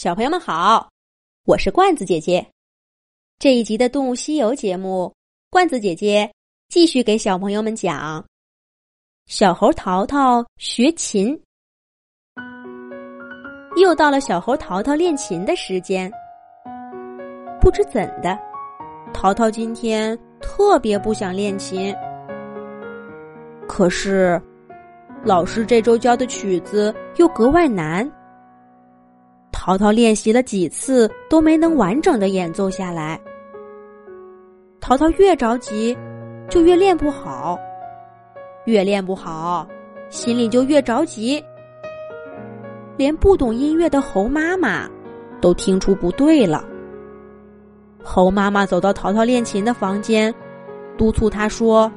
小朋友们好，我是罐子姐姐。这一集的《动物西游》节目，罐子姐姐继续给小朋友们讲小猴淘淘学琴。又到了小猴淘淘练琴的时间，不知怎的，淘淘今天特别不想练琴。可是，老师这周教的曲子又格外难。淘淘练习了几次都没能完整的演奏下来。淘淘越着急，就越练不好，越练不好，心里就越着急。连不懂音乐的猴妈妈都听出不对了。猴妈妈走到淘淘练琴的房间，督促他说。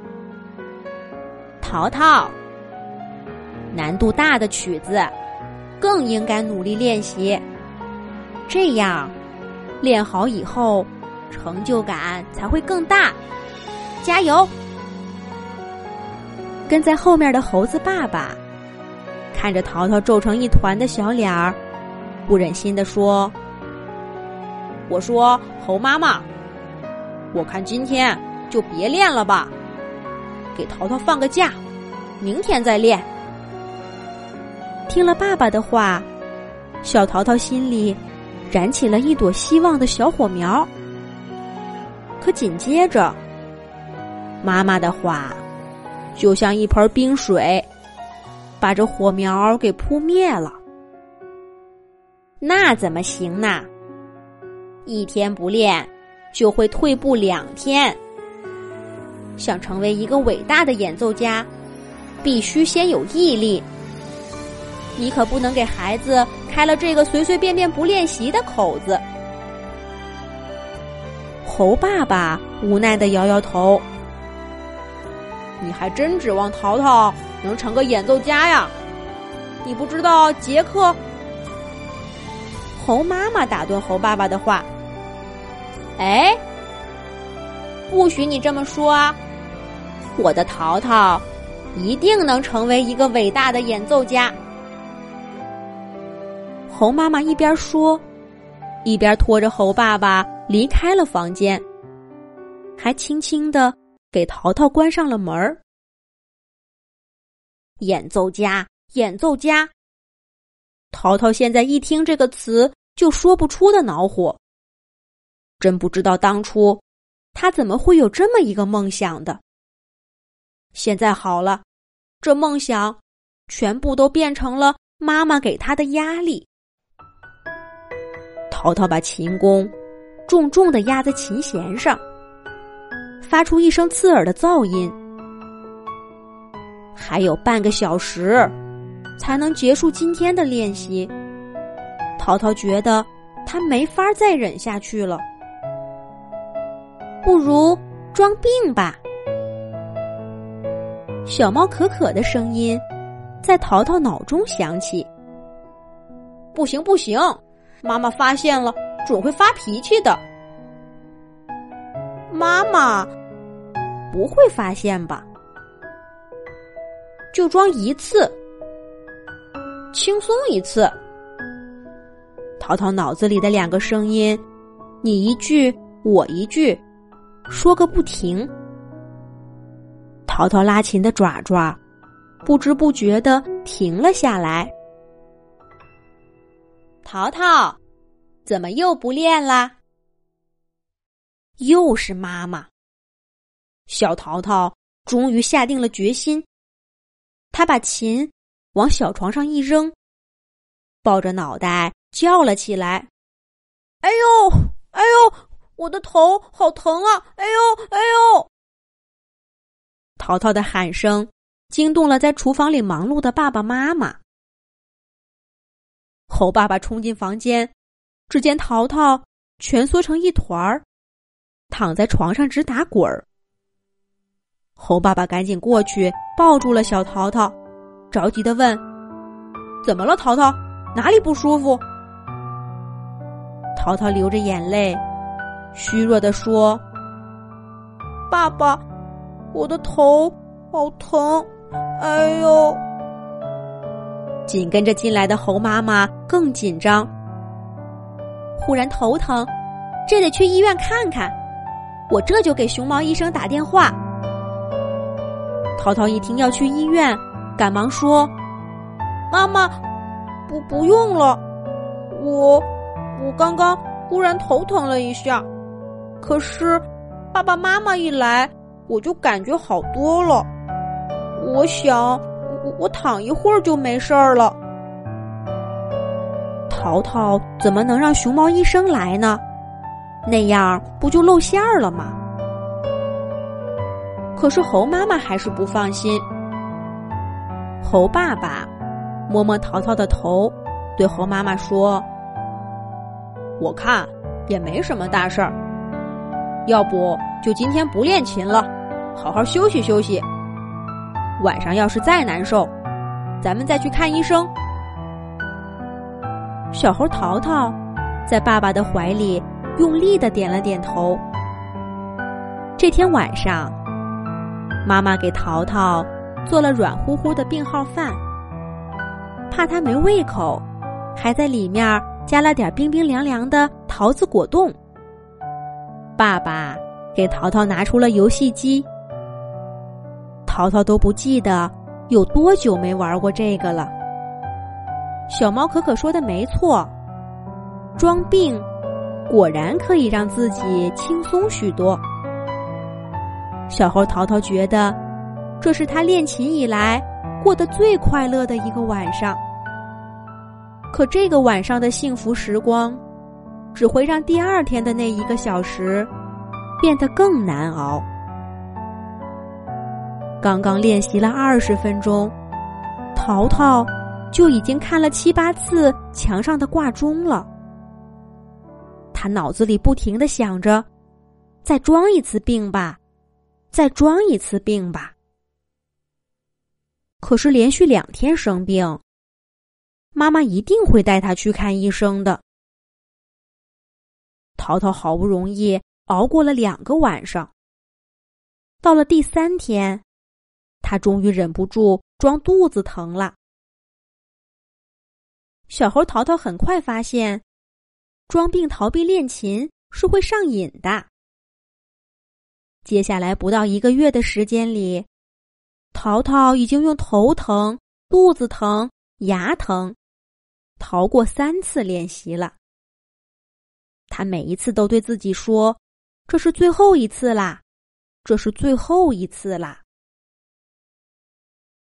淘淘，难度大的曲子更应该努力练习，这样练好以后成就感才会更大。加油！跟在后面的猴子爸爸看着淘淘皱成一团的小脸儿，不忍心的说：“我说猴妈妈，我看今天就别练了吧。”给淘淘放个假，明天再练。听了爸爸的话，小淘淘心里燃起了一朵希望的小火苗。可紧接着，妈妈的话就像一盆冰水，把这火苗给扑灭了。那怎么行呢？一天不练，就会退步两天。想成为一个伟大的演奏家，必须先有毅力。你可不能给孩子开了这个随随便便不练习的口子。猴爸爸无奈的摇摇头：“你还真指望淘淘能成个演奏家呀？你不知道杰克？”猴妈妈打断猴爸爸的话：“哎。”不许你这么说啊！我的淘淘一定能成为一个伟大的演奏家。猴妈妈一边说，一边拖着猴爸爸离开了房间，还轻轻的给淘淘关上了门儿。演奏家，演奏家。淘淘现在一听这个词就说不出的恼火，真不知道当初。他怎么会有这么一个梦想的？现在好了，这梦想全部都变成了妈妈给他的压力。淘淘把琴弓重重的压在琴弦上，发出一声刺耳的噪音。还有半个小时才能结束今天的练习，淘淘觉得他没法再忍下去了。不如装病吧。小猫可可的声音在淘淘脑中响起。不行不行，妈妈发现了准会发脾气的。妈妈不会发现吧？就装一次，轻松一次。淘淘脑子里的两个声音，你一句我一句。说个不停，淘淘拉琴的爪爪不知不觉的停了下来。淘淘，怎么又不练啦？又是妈妈。小淘淘终于下定了决心，他把琴往小床上一扔，抱着脑袋叫了起来：“哎呦，哎呦！”我的头好疼啊！哎呦，哎呦！淘淘的喊声惊动了在厨房里忙碌的爸爸妈妈。猴爸爸冲进房间，只见淘淘蜷缩成一团儿，躺在床上直打滚儿。猴爸爸赶紧过去抱住了小淘淘，着急的问：“怎么了，淘淘？哪里不舒服？”淘淘流着眼泪。虚弱的说：“爸爸，我的头好疼，哎呦！”紧跟着进来的猴妈妈更紧张：“忽然头疼，这得去医院看看。我这就给熊猫医生打电话。淘淘一听要去医院，赶忙说：“妈妈，不不用了，我我刚刚忽然头疼了一下，可是爸爸妈妈一来，我就感觉好多了。我想，我我躺一会儿就没事儿了。”淘淘怎么能让熊猫医生来呢？那样不就露馅儿了吗？可是猴妈妈还是不放心。猴爸爸摸摸淘淘的头，对猴妈妈说：“我看也没什么大事儿，要不就今天不练琴了，好好休息休息。晚上要是再难受，咱们再去看医生。”小猴淘淘在爸爸的怀里用力的点了点头。这天晚上，妈妈给淘淘做了软乎乎的病号饭，怕他没胃口，还在里面加了点冰冰凉凉的桃子果冻。爸爸给淘淘拿出了游戏机，淘淘都不记得有多久没玩过这个了。小猫可可说的没错，装病果然可以让自己轻松许多。小猴淘淘觉得，这是他练琴以来过得最快乐的一个晚上。可这个晚上的幸福时光，只会让第二天的那一个小时变得更难熬。刚刚练习了二十分钟，淘淘。就已经看了七八次墙上的挂钟了。他脑子里不停的想着：“再装一次病吧，再装一次病吧。”可是连续两天生病，妈妈一定会带他去看医生的。淘淘好不容易熬过了两个晚上，到了第三天，他终于忍不住装肚子疼了。小猴淘淘很快发现，装病逃避练琴是会上瘾的。接下来不到一个月的时间里，淘淘已经用头疼、肚子疼、牙疼逃过三次练习了。他每一次都对自己说：“这是最后一次啦，这是最后一次啦。”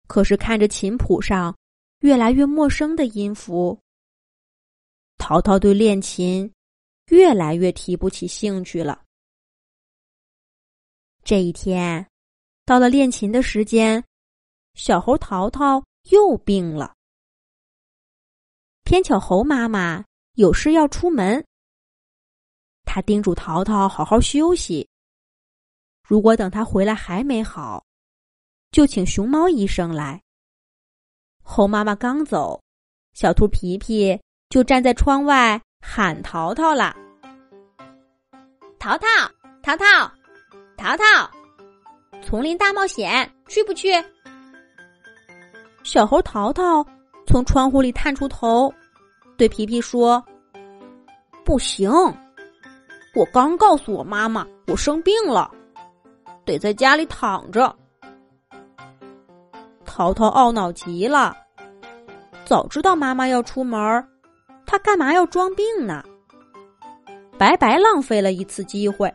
可是看着琴谱上。越来越陌生的音符，淘淘对练琴越来越提不起兴趣了。这一天，到了练琴的时间，小猴淘淘又病了。偏巧猴妈妈有事要出门，他叮嘱淘淘好好休息。如果等他回来还没好，就请熊猫医生来。猴妈妈刚走，小兔皮皮就站在窗外喊淘淘了：“淘淘，淘淘，淘淘，丛林大冒险去不去？”小猴淘淘从窗户里探出头，对皮皮说：“不行，我刚告诉我妈妈我生病了，得在家里躺着。”淘淘懊恼极了。早知道妈妈要出门，他干嘛要装病呢？白白浪费了一次机会。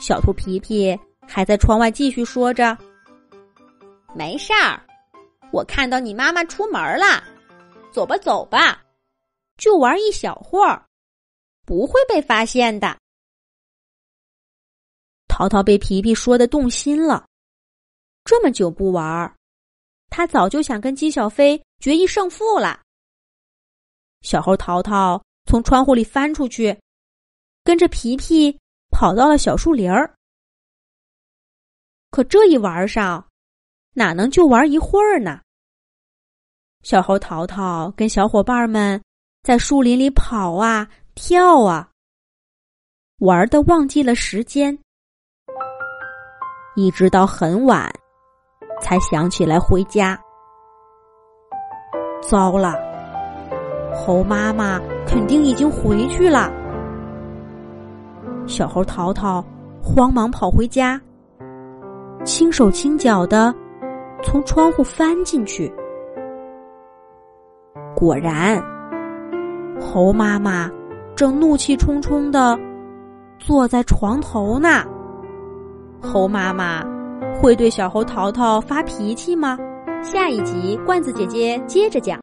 小兔皮皮还在窗外继续说着：“没事儿，我看到你妈妈出门了，走吧走吧，就玩一小会儿，不会被发现的。”淘淘被皮皮说的动心了，这么久不玩儿。他早就想跟姬小飞决一胜负了。小猴淘淘从窗户里翻出去，跟着皮皮跑到了小树林儿。可这一玩上，哪能就玩一会儿呢？小猴淘淘跟小伙伴们在树林里跑啊跳啊，玩的忘记了时间，一直到很晚。才想起来回家。糟了，猴妈妈肯定已经回去了。小猴淘淘慌忙跑回家，轻手轻脚的从窗户翻进去。果然，猴妈妈正怒气冲冲的坐在床头呢。猴妈妈会对小猴淘淘发脾气吗？下一集，罐子姐姐接着讲。